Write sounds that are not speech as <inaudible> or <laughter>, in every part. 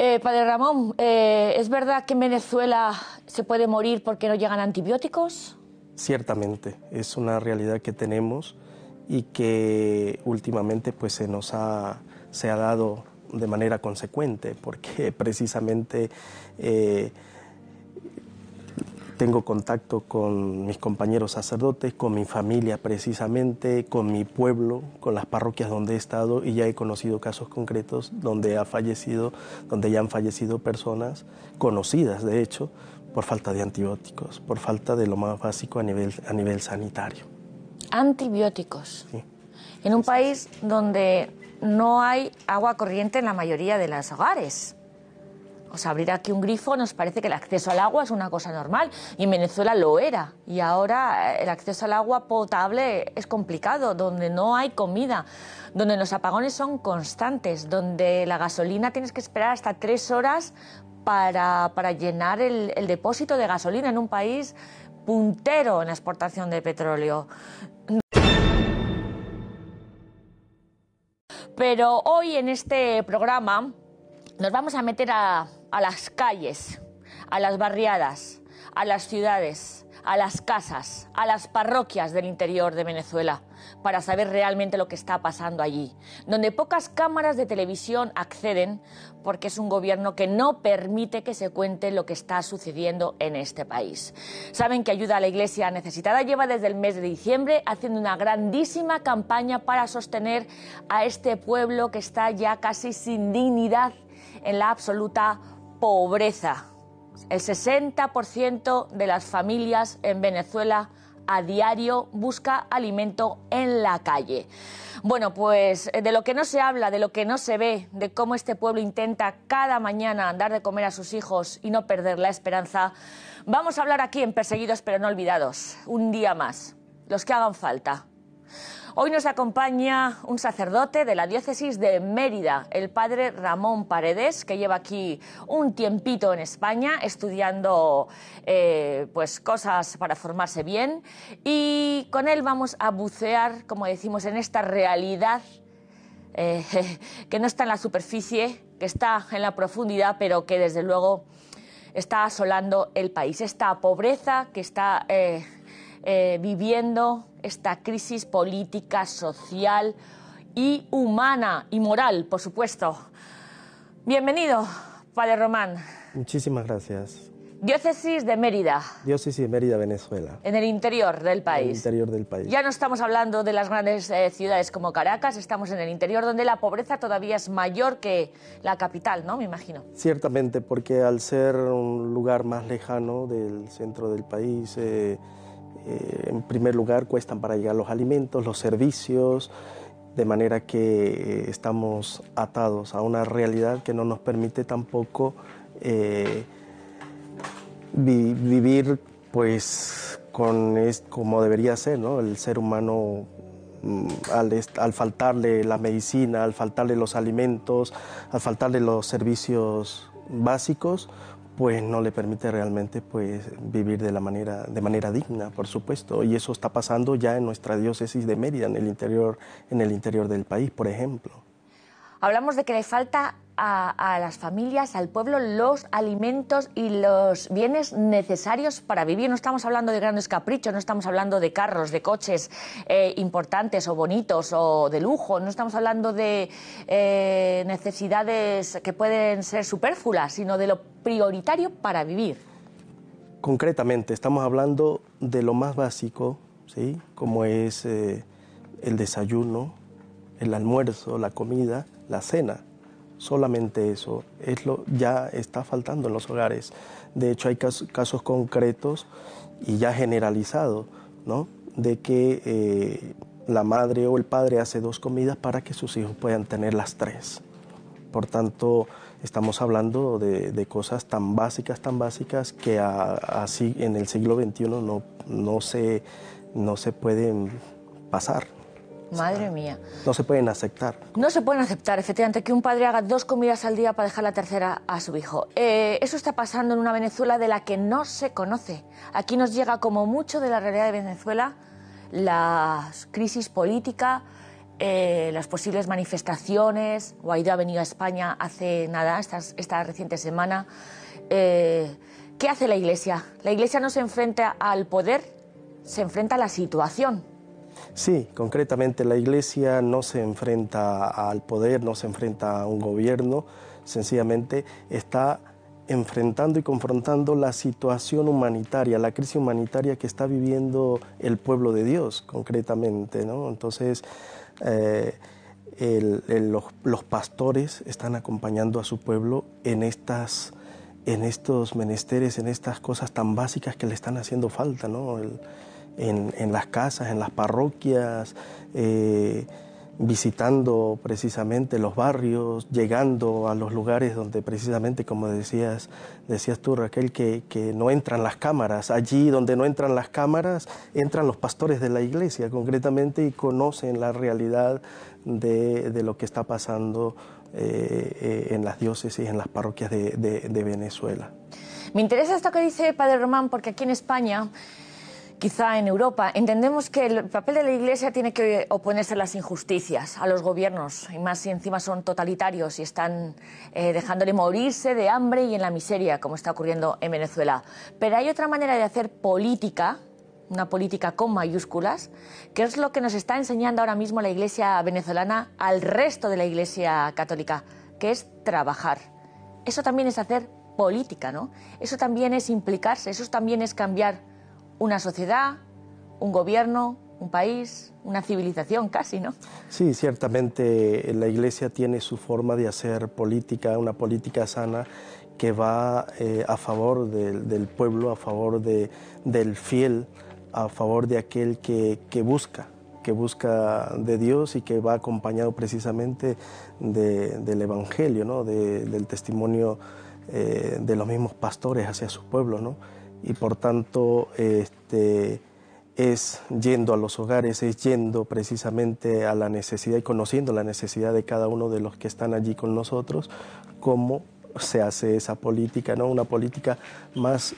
Eh, padre Ramón, eh, ¿es verdad que en Venezuela se puede morir porque no llegan antibióticos? Ciertamente, es una realidad que tenemos y que últimamente pues, se nos ha, se ha dado de manera consecuente, porque <laughs> precisamente eh, tengo contacto con mis compañeros sacerdotes, con mi familia precisamente, con mi pueblo, con las parroquias donde he estado y ya he conocido casos concretos donde ha fallecido, donde ya han fallecido personas conocidas, de hecho, por falta de antibióticos, por falta de lo más básico a nivel, a nivel sanitario. Antibióticos. Sí. En un país donde no hay agua corriente en la mayoría de los hogares. Sea, abrir aquí un grifo nos parece que el acceso al agua es una cosa normal y en Venezuela lo era. Y ahora eh, el acceso al agua potable es complicado, donde no hay comida, donde los apagones son constantes, donde la gasolina tienes que esperar hasta tres horas para, llenar el, el depósito de gasolina en un país puntero en la exportación de petróleo. Pero hoy en este programa nos vamos a meter a, las calles, a las barriadas, a las ciudades, a las casas, a las parroquias del interior de Venezuela, para saber realmente lo que está pasando allí, donde pocas cámaras de televisión acceden porque es un gobierno que no permite que se cuente lo que está sucediendo en este país. Saben que Ayuda a la Iglesia Necesitada lleva desde el mes de diciembre haciendo una grandísima campaña para sostener a este pueblo que está ya casi sin dignidad en la absoluta pobreza. El 60% de las familias en Venezuela a diario busca alimento en la calle. Bueno, pues eh, de lo que no se habla, de lo que no se ve, de cómo este pueblo intenta cada mañana dar de comer a sus hijos y no perder la esperanza, vamos a hablar aquí en Perseguidos pero no olvidados, un día más, los que hagan falta. Hoy nos acompaña un sacerdote de la diócesis de Mérida, el padre Ramón Paredes, que lleva aquí un tiempito en España estudiando eh, pues cosas para formarse bien. Y con él vamos a bucear, como decimos, en esta realidad eh, <laughs> que no está en la superficie, que está en la profundidad, pero que desde luego está asolando el país. Esta pobreza que está eh, viviendo esta crisis política, social y humana y moral, por supuesto. Bienvenido, Padre Román. Muchísimas gracias. Diócesis de Mérida. Diócesis de Mérida, Venezuela. En el interior del país. En el interior del país. Ya no estamos hablando de las grandes eh, ciudades como Caracas, estamos en el interior donde la pobreza todavía es mayor que la capital, ¿no? Me imagino. Ciertamente, porque al ser un lugar más lejano del centro del país, eh, eh, en primer lugar, cuestan para llegar los alimentos, los servicios, de manera que eh, estamos atados a una realidad que no nos permite tampoco eh, vivir pues con como debería ser, ¿no? El ser humano mm, al, al, faltarle la medicina, al faltarle los alimentos, al faltarle los servicios básicos, pues no le permite realmente pues vivir de la manera de manera digna, por supuesto, y eso está pasando ya en nuestra diócesis de Mérida, en el interior en el interior del país, por ejemplo. Hablamos de que le falta a, las familias, al pueblo, los alimentos y los bienes necesarios para vivir. No estamos hablando de grandes caprichos, no estamos hablando de carros, de coches eh, importantes o bonitos o de lujo, no estamos hablando de eh, necesidades que pueden ser superfluas, sino de lo prioritario para vivir. Concretamente, estamos hablando de lo más básico, ¿sí? como es eh, el desayuno, el almuerzo, la comida, la cena solamente eso, es lo, ya está faltando en los hogares. De hecho, hay casos, concretos y ya generalizados, ¿no? De que eh, la madre o el padre hace dos comidas para que sus hijos puedan tener las tres. Por tanto, estamos hablando de, cosas tan básicas, tan básicas que así en el siglo XXI no, no, se, no se pueden pasar. Madre mía. No se pueden aceptar. No se pueden aceptar, efectivamente, que un padre haga dos comidas al día para dejar la tercera a su hijo. Eh, eso está pasando en una Venezuela de la que no se conoce. Aquí nos llega como mucho de la realidad de Venezuela la crisis política, eh, las posibles manifestaciones. Guaidó ha venido a España hace nada, esta, esta reciente semana. Eh, ¿Qué hace la Iglesia? La Iglesia no se enfrenta al poder, se enfrenta a la situación. Sí, concretamente la Iglesia no se enfrenta al poder, no se enfrenta a un gobierno, sencillamente está enfrentando y confrontando la situación humanitaria, la crisis humanitaria que está viviendo el pueblo de Dios, concretamente. ¿no? Entonces, eh, los, pastores están acompañando a su pueblo en, estas, en estos menesteres, en estas cosas tan básicas que le están haciendo falta, ¿no? En, las casas, en las parroquias. Eh, visitando precisamente los barrios, llegando a los lugares donde precisamente, como decías, decías tú Raquel, que, que, no entran las cámaras. Allí donde no entran las cámaras, entran los pastores de la iglesia concretamente y conocen la realidad de, de lo que está pasando eh, eh, en las diócesis, en las parroquias de, de, de Venezuela. Me interesa esto que dice Padre Román, porque aquí en España quizá en Europa, entendemos que el papel de la Iglesia tiene que oponerse a las injusticias, a los gobiernos, y más si encima son totalitarios y están eh, dejándole morirse de hambre y en la miseria, como está ocurriendo en Venezuela. Pero hay otra manera de hacer política, una política con mayúsculas, que es lo que nos está enseñando ahora mismo la Iglesia venezolana al resto de la Iglesia católica, que es trabajar. Eso también es hacer política, ¿no? Eso también es implicarse, eso también es cambiar una sociedad, un gobierno, un país, una civilización casi, ¿no? Sí, ciertamente la Iglesia tiene su forma de hacer política, una política sana que va eh, a favor del pueblo, a favor de, del fiel, a favor de aquel que, que, busca, que busca de Dios y que va acompañado precisamente del Evangelio, ¿no? del testimonio eh, de los mismos pastores hacia su pueblo. ¿no? Y por tanto este, es yendo a los hogares, es yendo precisamente a la necesidad y conociendo la necesidad de cada uno de los que están allí con nosotros, cómo se hace esa política, ¿no? una política más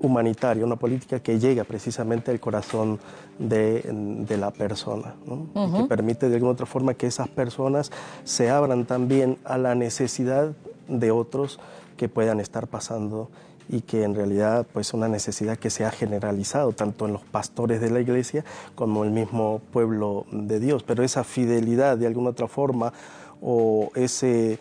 humanitaria, una política que llega precisamente al corazón de, de la persona, ¿no? que permite de alguna otra forma que esas personas se abran también a la necesidad de otros que puedan estar pasando y que en realidad pues una necesidad que se ha generalizado tanto en los pastores de la iglesia como el mismo pueblo de Dios. Pero esa fidelidad de alguna otra forma o ese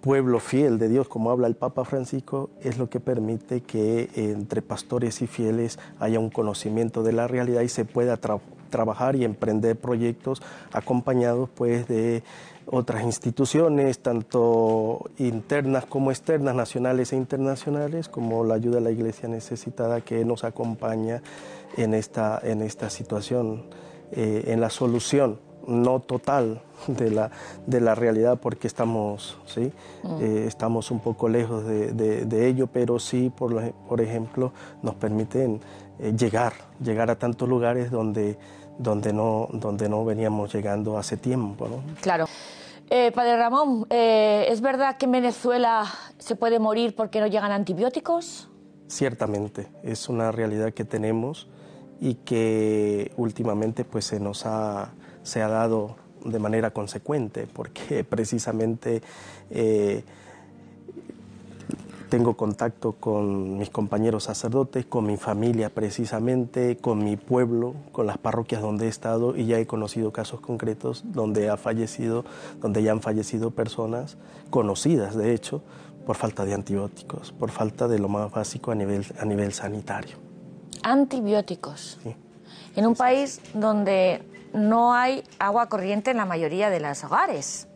pueblo fiel de Dios, como habla el Papa Francisco, es lo que permite que entre pastores y fieles haya un conocimiento de la realidad y se pueda trabajar y emprender proyectos acompañados pues de otras instituciones, tanto internas como externas, nacionales e internacionales, como la ayuda a la Iglesia necesitada que nos acompaña en esta, en esta situación, eh, en la solución no total de la, de la realidad porque estamos, ¿sí? Mm. Eh, estamos un poco lejos de, de, ello, pero sí, por, por ejemplo, nos permiten eh, llegar, llegar a tantos lugares donde donde no, donde no veníamos llegando hace tiempo. ¿no? Claro. Eh, padre Ramón, eh, ¿es verdad que en Venezuela se puede morir porque no llegan antibióticos? Ciertamente, es una realidad que tenemos y que últimamente pues, se nos ha, se ha dado de manera consecuente, porque <laughs> precisamente eh, tengo contacto con mis compañeros sacerdotes, con mi familia precisamente, con mi pueblo, con las parroquias donde he estado y ya he conocido casos concretos donde ha fallecido, donde ya han fallecido personas conocidas, de hecho, por falta de antibióticos, por falta de lo más básico a nivel, a nivel sanitario. Antibióticos. Sí. En un país donde no hay agua corriente en la mayoría de los hogares.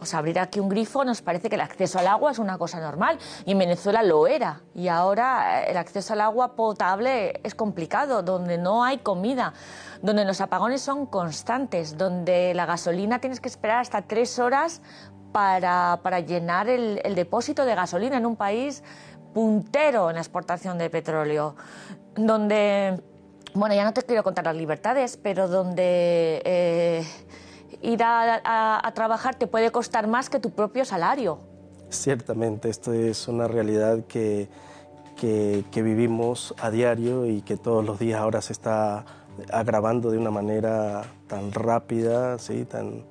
O sea, abrir aquí un grifo nos parece que el acceso al agua es una cosa normal. Y en Venezuela lo era. Y ahora eh, el acceso al agua potable es complicado, donde no hay comida, donde los apagones son constantes, donde la gasolina tienes que esperar hasta tres horas para, para llenar el, depósito de gasolina en un país puntero en la exportación de petróleo, donde, bueno, ya no te quiero contar las libertades, pero donde... Eh, ir a, trabajar te puede costar más que tu propio salario. Ciertamente, esto es una realidad que, que, vivimos a diario y que todos los días ahora se está agravando de una manera tan rápida, ¿sí? tan,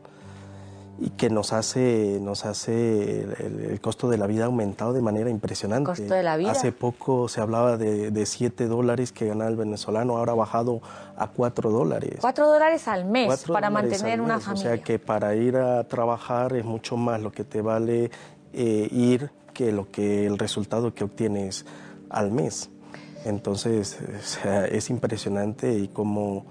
y que nos hace, nos hace el, costo de la vida aumentado de manera impresionante. ¿Costo de la vida? Hace poco se hablaba de, de 7 dólares que ganaba el venezolano, ahora ha bajado a 4 dólares. 4 dólares al mes para mantener una familia. O sea que para ir a trabajar es mucho más lo que te vale eh, ir que lo que el resultado que obtienes al mes. Entonces, <laughs> es impresionante y cómo,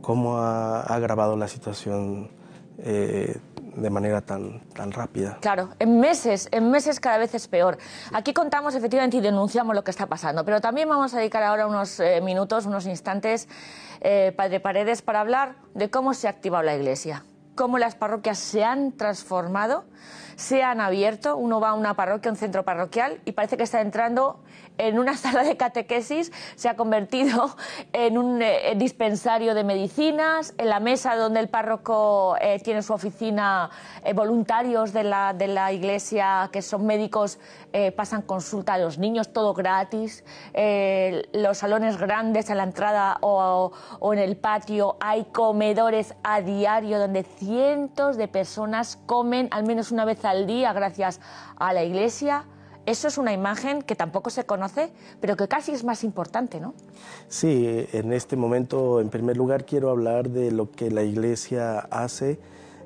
cómo ha agravado la situación eh, de manera tan, tan rápida. Claro, en meses, en meses cada vez es peor. Aquí contamos efectivamente y denunciamos lo que está pasando, pero también vamos a dedicar ahora unos eh, minutos, unos instantes, eh, Padre Paredes, para hablar de cómo se ha activado la Iglesia, cómo las parroquias se han transformado, se han abierto. Uno va a una parroquia, un centro parroquial, y parece que está entrando en una <laughs> sala de catequesis, se ha convertido <laughs> en un eh, dispensario de medicinas, en la mesa donde el párroco eh, tiene su oficina, eh, voluntarios de la, de la iglesia que son médicos pasan consulta a los niños, todo gratis, los salones grandes a la entrada o, o en el patio hay comedores a diario donde cientos de personas comen al menos una vez al día gracias a la iglesia. Eso es una imagen que tampoco se conoce, pero que casi es más importante, ¿no? Sí, en este momento, en primer lugar, quiero hablar de lo que la Iglesia hace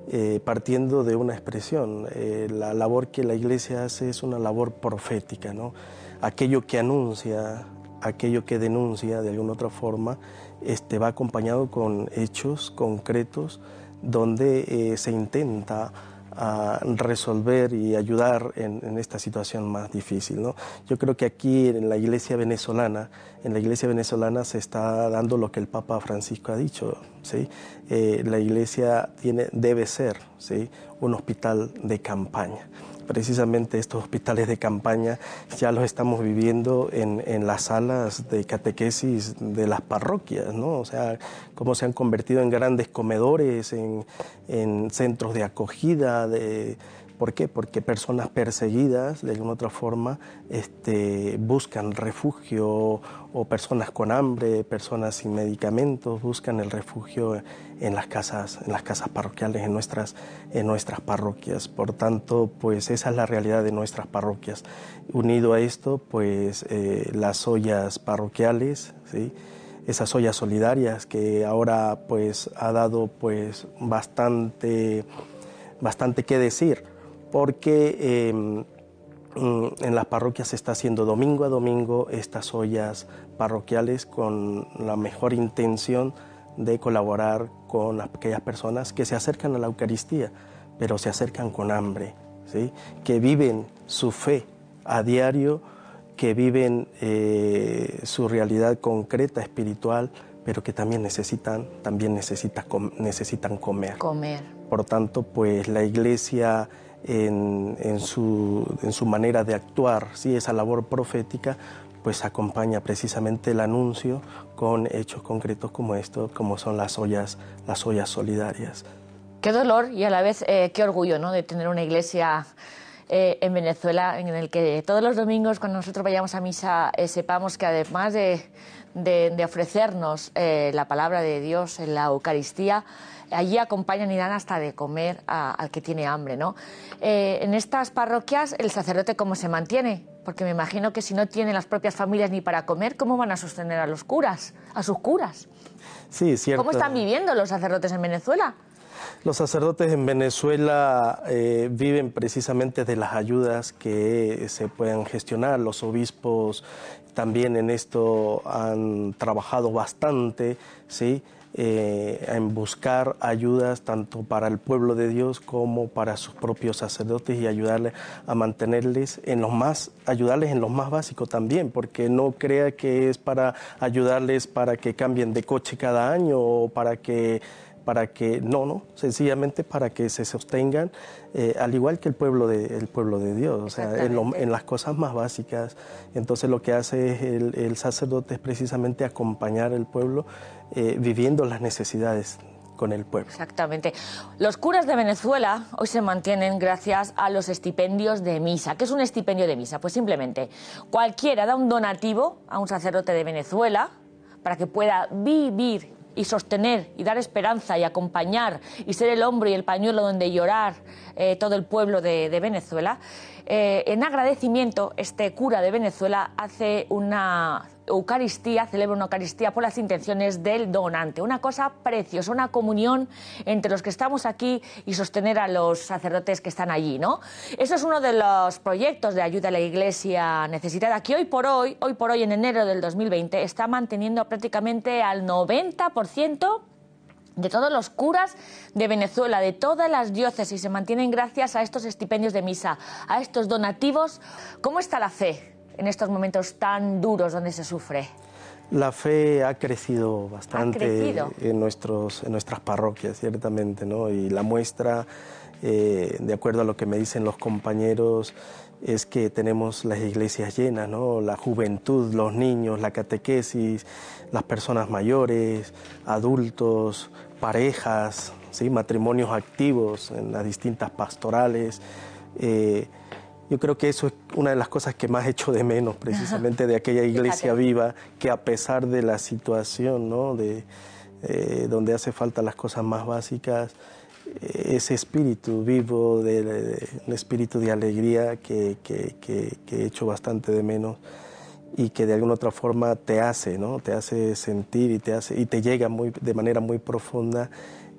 eh, partiendo de una expresión. Eh, la labor que la Iglesia hace es una labor profética, ¿no? Aquello que anuncia, aquello que denuncia de alguna otra forma, este, va acompañado con hechos concretos donde eh, se intenta a resolver y ayudar en, esta situación más difícil. ¿no? Yo creo que aquí en la iglesia venezolana, en la iglesia venezolana se está dando lo que el Papa Francisco ha dicho. ¿sí? Eh, la iglesia tiene, debe ser ¿sí? un hospital de campaña precisamente estos hospitales de campaña ya los estamos viviendo en, en, las salas de catequesis de las parroquias, ¿no? O sea, cómo se han convertido en grandes comedores, en, en centros de acogida, de, ¿Por qué? Porque personas perseguidas, de alguna otra forma, este, buscan refugio, o personas con hambre, personas sin medicamentos, buscan el refugio en las casas, en las casas parroquiales, en nuestras, en nuestras parroquias. Por tanto, pues esa es la realidad de nuestras parroquias. Unido a esto, pues eh, las ollas parroquiales, ¿sí? esas ollas solidarias que ahora pues ha dado pues bastante, bastante que decir porque em, mm, en las parroquias se está haciendo domingo a domingo estas ollas parroquiales con la mejor intención de colaborar con aquellas personas que se acercan a la Eucaristía, pero se acercan con hambre, ¿sí? que viven su fe a diario, que viven eh, su realidad concreta, espiritual, pero que también necesitan, también necesitan comer. Comer. Por tanto, pues la iglesia en, su, en su manera de actuar, ¿sí? esa labor profética, pues acompaña precisamente el anuncio con hechos concretos como esto, como son las ollas, las ollas solidarias. Qué dolor y a la vez eh, qué orgullo ¿no? de tener una iglesia eh, en Venezuela en el que todos los domingos cuando nosotros vayamos a misa eh, sepamos que además de, de ofrecernos la palabra de Dios en la Eucaristía, allí acompañan y dan hasta de comer al que tiene hambre, ¿no? Eh, en estas parroquias, ¿el sacerdote cómo se mantiene? Porque me imagino que si no tienen las propias familias ni para comer, ¿cómo van a sostener a los curas, a sus curas? Sí, cierto. ¿Cómo están viviendo los sacerdotes en Venezuela? Los sacerdotes en Venezuela eh, viven precisamente de las ayudas que se pueden gestionar. Los obispos también en esto han trabajado bastante, ¿sí? Eh, en buscar ayudas tanto para el pueblo de Dios como para sus propios sacerdotes y ayudarles a mantenerles en los más, ayudarles en los más básicos también, porque no crea que es para ayudarles para que cambien de coche cada año o para que para que, no, no, sencillamente para que se sostengan, eh, al igual que el pueblo de, el pueblo de Dios, o sea, en, las cosas más básicas. Entonces lo que hace es el, sacerdote es precisamente acompañar al pueblo eh, viviendo las necesidades con el pueblo. Exactamente. Los curas de Venezuela hoy se mantienen gracias a los estipendios de misa. ¿Qué es un estipendio de misa? Pues simplemente cualquiera da un donativo a un sacerdote de Venezuela para que pueda vivir y sostener y dar esperanza y acompañar y ser el hombro y el pañuelo donde llorar eh, todo el pueblo de, Venezuela, eh, en agradecimiento este cura de Venezuela hace una Eucaristía, celebra una Eucaristía por las intenciones del donante. Una cosa preciosa, una comunión entre los que estamos aquí y sostener a los sacerdotes que están allí, ¿no? Eso es uno de los proyectos de ayuda a la Iglesia necesitada que hoy por hoy, hoy por hoy en enero del 2020, está manteniendo prácticamente al 90% de todos los curas de Venezuela, de todas las diócesis, se mantienen gracias a estos estipendios de misa, a estos donativos. ¿Cómo está la fe en estos momentos tan duros donde se sufre? La fe ha crecido bastante En, nuestros, en nuestras parroquias, ciertamente, ¿no? Y la muestra, eh, de acuerdo a lo que me dicen los compañeros, es que tenemos las iglesias llenas, ¿no? La juventud, los niños, la catequesis, las personas mayores, adultos, parejas, ¿sí? matrimonios activos en las distintas pastorales. Eh, yo creo que eso es una de las cosas que más echo de menos precisamente de aquella iglesia viva, que a pesar de la situación, ¿no? de, eh, donde hace falta las cosas más básicas, eh, ese espíritu vivo, de, espíritu de alegría que, que, que, hecho bastante de menos y que de alguna otra forma te hace, ¿no? te hace sentir y te, hace, y te llega muy, de manera muy profunda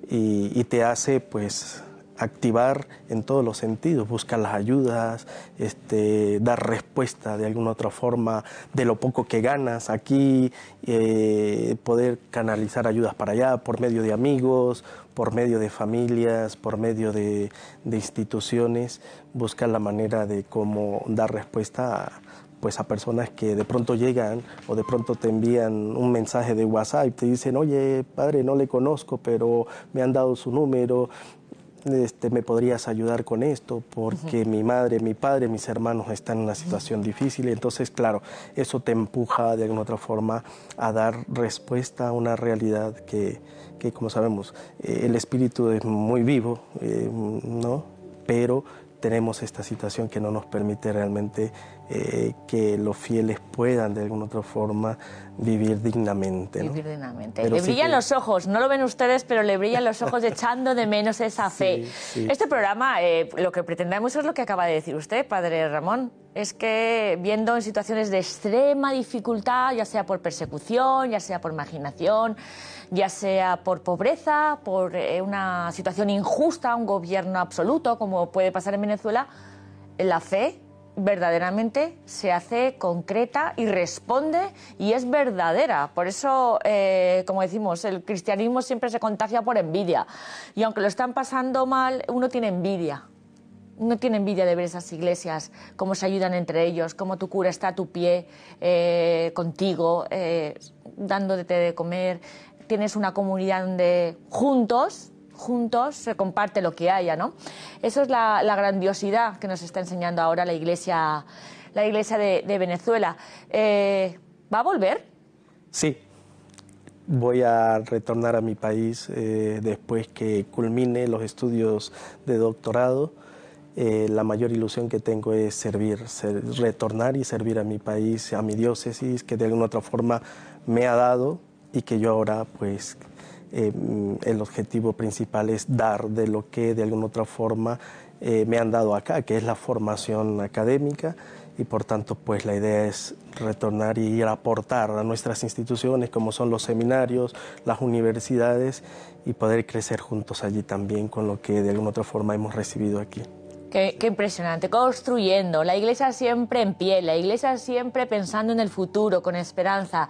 y, y te hace pues activar en todos los sentidos, buscar las ayudas, este, dar respuesta de alguna otra forma de lo poco que ganas aquí, eh, poder canalizar ayudas para allá por medio de amigos, por medio de familias, por medio de, instituciones, buscar la manera de cómo dar respuesta a, pues a personas que de pronto llegan o de pronto te envían un mensaje de WhatsApp y te dicen, oye, padre, no le conozco, pero me han dado su número, este, me podrías ayudar con esto, porque mi madre, mi padre, mis hermanos están en una situación difícil. Entonces, claro, eso te empuja de alguna otra forma a dar respuesta a una realidad que, que como sabemos, eh, el espíritu es muy vivo, eh, ¿no? Pero tenemos esta situación que no nos permite realmente eh, que los fieles puedan de alguna otra forma vivir dignamente. Vivir dignamente. le brillan los ojos, no lo ven ustedes, pero le brillan los ojos echando de menos esa <laughs> fe. Este programa, eh, lo que pretendemos es lo que acaba de decir usted, padre Ramón, es que viendo en situaciones de extrema dificultad, ya sea por persecución, ya sea por marginación, ya sea por pobreza, por eh, una situación injusta, un gobierno absoluto, como puede pasar en Venezuela, la fe verdaderamente se hace concreta y responde y es verdadera. Por eso, eh, como decimos, el cristianismo siempre se contagia por envidia. Y aunque lo están pasando mal, uno tiene envidia. Uno tiene envidia de ver esas iglesias, cómo se ayudan entre ellos, cómo tu cura está a tu pie eh, contigo, eh, dándote de comer. Tienes una comunidad donde juntos juntos se comparte lo que haya, ¿no? Eso es la, grandiosidad que nos está enseñando ahora la Iglesia, la iglesia de, Venezuela. Eh, ¿Va a volver? Sí. Voy a retornar a mi país eh, después que culmine los estudios de doctorado. Eh, la mayor ilusión que tengo es servir, retornar y servir a mi país, a mi diócesis, que de alguna otra forma me ha dado y que yo ahora pues eh, el objetivo principal es dar de lo que de alguna otra forma eh, me han dado acá, que es la formación académica y por tanto pues la idea es retornar y ir a aportar a nuestras instituciones como son los seminarios, las universidades y poder crecer juntos allí también con lo que de alguna otra forma hemos recibido aquí. Qué, impresionante, construyendo, la iglesia siempre en pie, la iglesia siempre pensando en el futuro, con esperanza.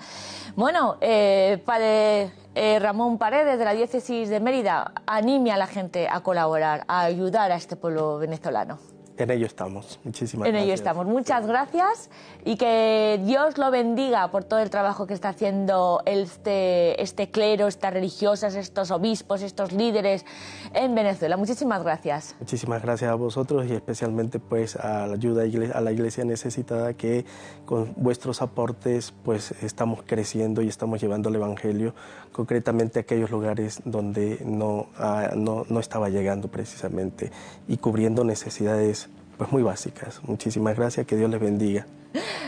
Bueno, eh, padre eh, Ramón Paredes de la diócesis de Mérida, anime a la gente a colaborar, a ayudar a este pueblo venezolano. En ello estamos. Muchísimas gracias. En ello estamos. Muchas gracias y que Dios lo bendiga por todo el trabajo que está haciendo este, este clero, estas religiosas, estos obispos, estos líderes en Venezuela. Muchísimas gracias. Muchísimas gracias a vosotros y especialmente pues a la ayuda a la iglesia necesitada que con vuestros aportes pues estamos creciendo y estamos llevando el Evangelio concretamente a aquellos lugares donde no, ah, no, no estaba llegando precisamente y cubriendo necesidades pues muy básicas. Muchísimas gracias, que Dios les bendiga. <laughs>